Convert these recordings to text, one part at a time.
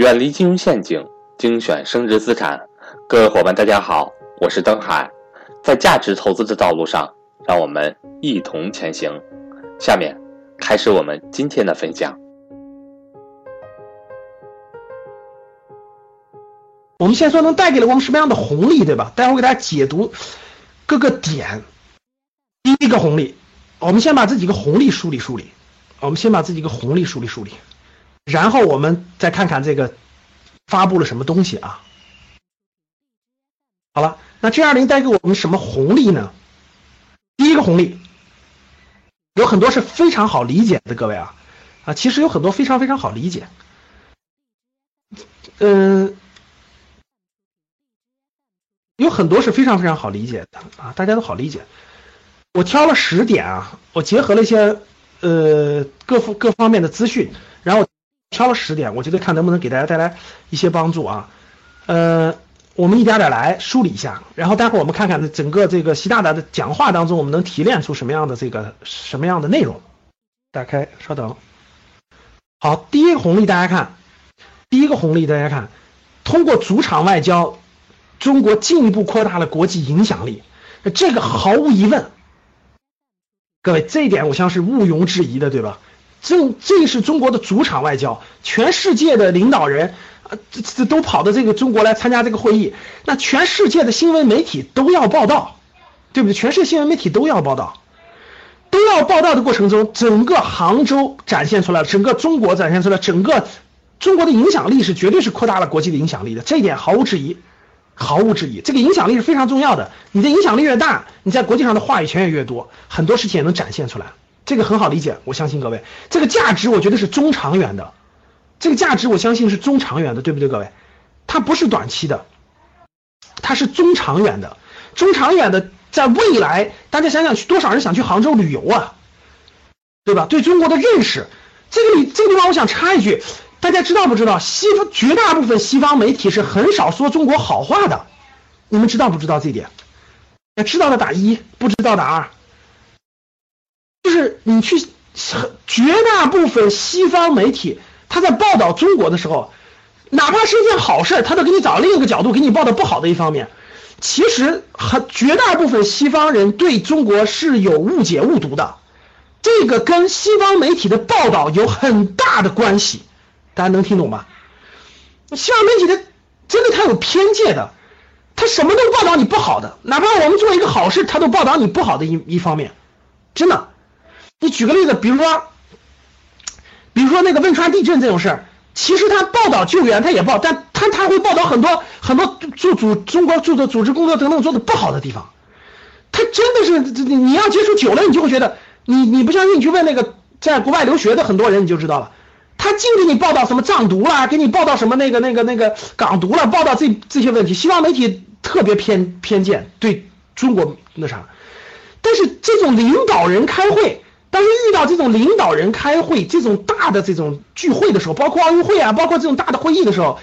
远离金融陷阱，精选升值资产。各位伙伴，大家好，我是登海。在价值投资的道路上，让我们一同前行。下面开始我们今天的分享。我们先说能带给了我们什么样的红利，对吧？待会儿给大家解读各个点。第一个红利，我们先把这几个红利梳理梳理。我们先把这几个红利梳理梳理。然后我们再看看这个发布了什么东西啊？好了，那 G 二零带给我们什么红利呢？第一个红利有很多是非常好理解的，各位啊啊，其实有很多非常非常好理解。嗯，有很多是非常非常好理解的啊，大家都好理解。我挑了十点啊，我结合了一些呃各各方面的资讯，然后。挑了十点，我觉得看能不能给大家带来一些帮助啊。呃，我们一点点来梳理一下，然后待会儿我们看看整个这个习大大的讲话当中，我们能提炼出什么样的这个什么样的内容。打开，稍等。好，第一个红利大家看，第一个红利大家看，通过主场外交，中国进一步扩大了国际影响力。这个毫无疑问，各位这一点我相信毋庸置疑的，对吧？这这是中国的主场外交，全世界的领导人，呃，这这都跑到这个中国来参加这个会议，那全世界的新闻媒体都要报道，对不对？全世界新闻媒体都要报道，都要报道的过程中，整个杭州展现出来了，整个中国展现出来，整个中国的影响力是绝对是扩大了国际的影响力的，这一点毫无质疑，毫无质疑，这个影响力是非常重要的。你的影响力越大，你在国际上的话语权也越多，很多事情也能展现出来。这个很好理解，我相信各位，这个价值我觉得是中长远的，这个价值我相信是中长远的，对不对，各位？它不是短期的，它是中长远的，中长远的，在未来，大家想想，去多少人想去杭州旅游啊，对吧？对中国的认识，这个这个地方我想插一句，大家知道不知道？西方绝大部分西方媒体是很少说中国好话的，你们知道不知道这一点？那知道的打一，不知道打二。就是你去，绝大部分西方媒体，他在报道中国的时候，哪怕是一件好事，他都给你找另一个角度给你报道不好的一方面。其实很绝大部分西方人对中国是有误解误读的，这个跟西方媒体的报道有很大的关系。大家能听懂吗？西方媒体的真的他有偏见的，他什么都报道你不好的，哪怕我们做一个好事，他都报道你不好的一一方面，真的。你举个例子，比如说，比如说那个汶川地震这种事儿，其实他报道救援他也报，但他他会报道很多很多做组中国做的组织工作等等做的不好的地方，他真的是你你要接触久了，你就会觉得，你你不相信，你去问那个在国外留学的很多人，你就知道了，他净给你报道什么藏独啦，给你报道什么那个那个那个港独了，报道这这些问题，西方媒体特别偏偏见对中国那啥，但是这种领导人开会。但是遇到这种领导人开会、这种大的这种聚会的时候，包括奥运会啊，包括这种大的会议的时候，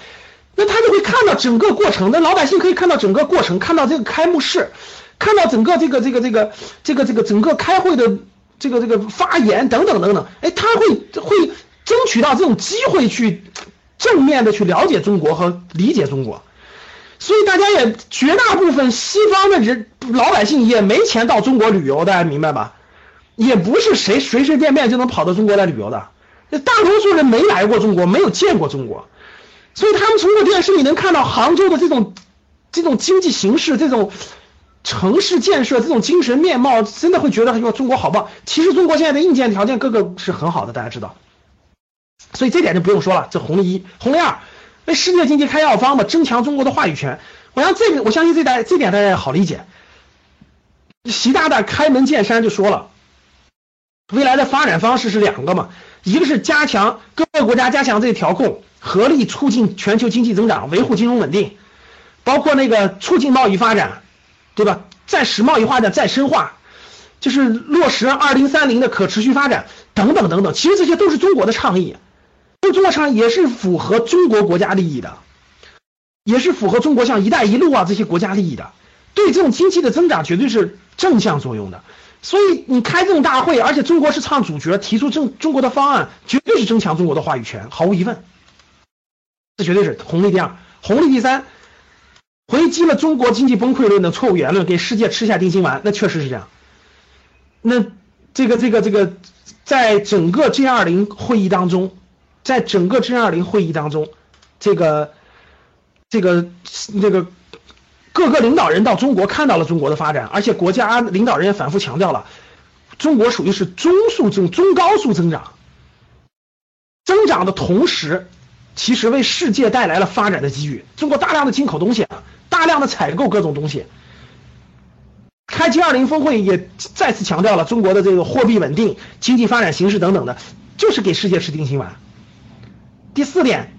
那他就会看到整个过程。那老百姓可以看到整个过程，看到这个开幕式，看到整个这个这个这个这个这个整个开会的这个这个发言等等等等。哎，他会会争取到这种机会去正面的去了解中国和理解中国。所以大家也绝大部分西方的人老百姓也没钱到中国旅游，大家明白吧？也不是谁随随便便就能跑到中国来旅游的，那大多数人没来过中国，没有见过中国，所以他们通过电视你能看到杭州的这种这种经济形势、这种城市建设、这种精神面貌，真的会觉得说中国好棒。其实中国现在的硬件条件各个是很好的，大家知道，所以这点就不用说了。这红一，红二，为世界经济开药方嘛，增强中国的话语权。我想这个，我相信这点这点大家好理解。习大大开门见山就说了。未来的发展方式是两个嘛，一个是加强各个国家加强这个调控，合力促进全球经济增长，维护金融稳定，包括那个促进贸易发展，对吧？再使贸易发展再深化，就是落实二零三零的可持续发展等等等等。其实这些都是中国的倡议，都中国倡议也是符合中国国家利益的，也是符合中国像“一带一路”啊这些国家利益的，对这种经济的增长绝对是正向作用的。所以你开这种大会，而且中国是唱主角，提出中中国的方案，绝对是增强中国的话语权，毫无疑问。这绝对是红利第二，红利第三，回击了中国经济崩溃论的错误言论，给世界吃下定心丸，那确实是这样。那这个这个这个，在整个 G 二零会议当中，在整个 G 二零会议当中，这个这个这个各个领导人到中国看到了中国的发展，而且国家领导人也反复强调了，中国属于是中速增中高速增长，增长的同时。其实为世界带来了发展的机遇。中国大量的进口东西，大量的采购各种东西。开 G20 峰会也再次强调了中国的这个货币稳定、经济发展形势等等的，就是给世界吃定心丸。第四点，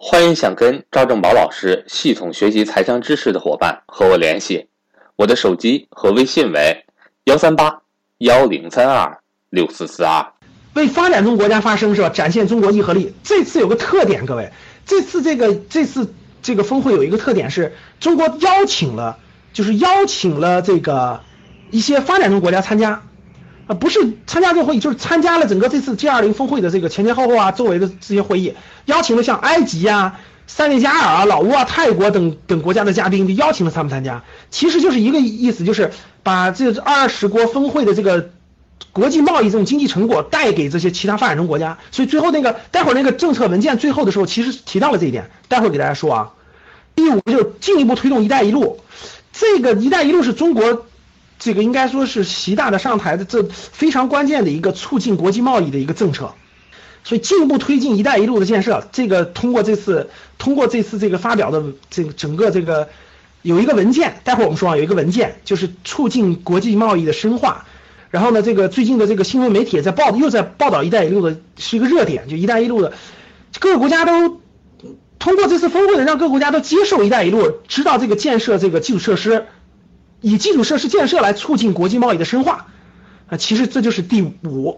欢迎想跟赵正宝老师系统学习财商知识的伙伴和我联系，我的手机和微信为幺三八幺零三二六四四二。为发展中国家发声是吧？展现中国硬核力。这次有个特点，各位，这次这个这次这个峰会有一个特点是，中国邀请了，就是邀请了这个一些发展中国家参加，啊，不是参加这个会议，就是参加了整个这次 G20 峰会的这个前前后后啊，周围的这些会议，邀请了像埃及啊、塞内加尔啊、老挝啊、泰国等等国家的嘉宾，就邀请了他们参加，其实就是一个意思，就是把这二十国峰会的这个。国际贸易这种经济成果带给这些其他发展中国家，所以最后那个待会儿那个政策文件最后的时候其实提到了这一点，待会儿给大家说啊。第五个就是进一步推动“一带一路”，这个“一带一路”是中国这个应该说是习大的上台的这非常关键的一个促进国际贸易的一个政策，所以进一步推进“一带一路”的建设，这个通过这次通过这次这个发表的这个整个这个有一个文件，待会儿我们说啊有一个文件就是促进国际贸易的深化。然后呢，这个最近的这个新闻媒体在报，又在报道“一带一路”的是一个热点，就“一带一路”的各个国家都通过这次峰会呢，让各个国家都接受“一带一路”，知道这个建设这个基础设施，以基础设施建设来促进国际贸易的深化啊，其实这就是第五。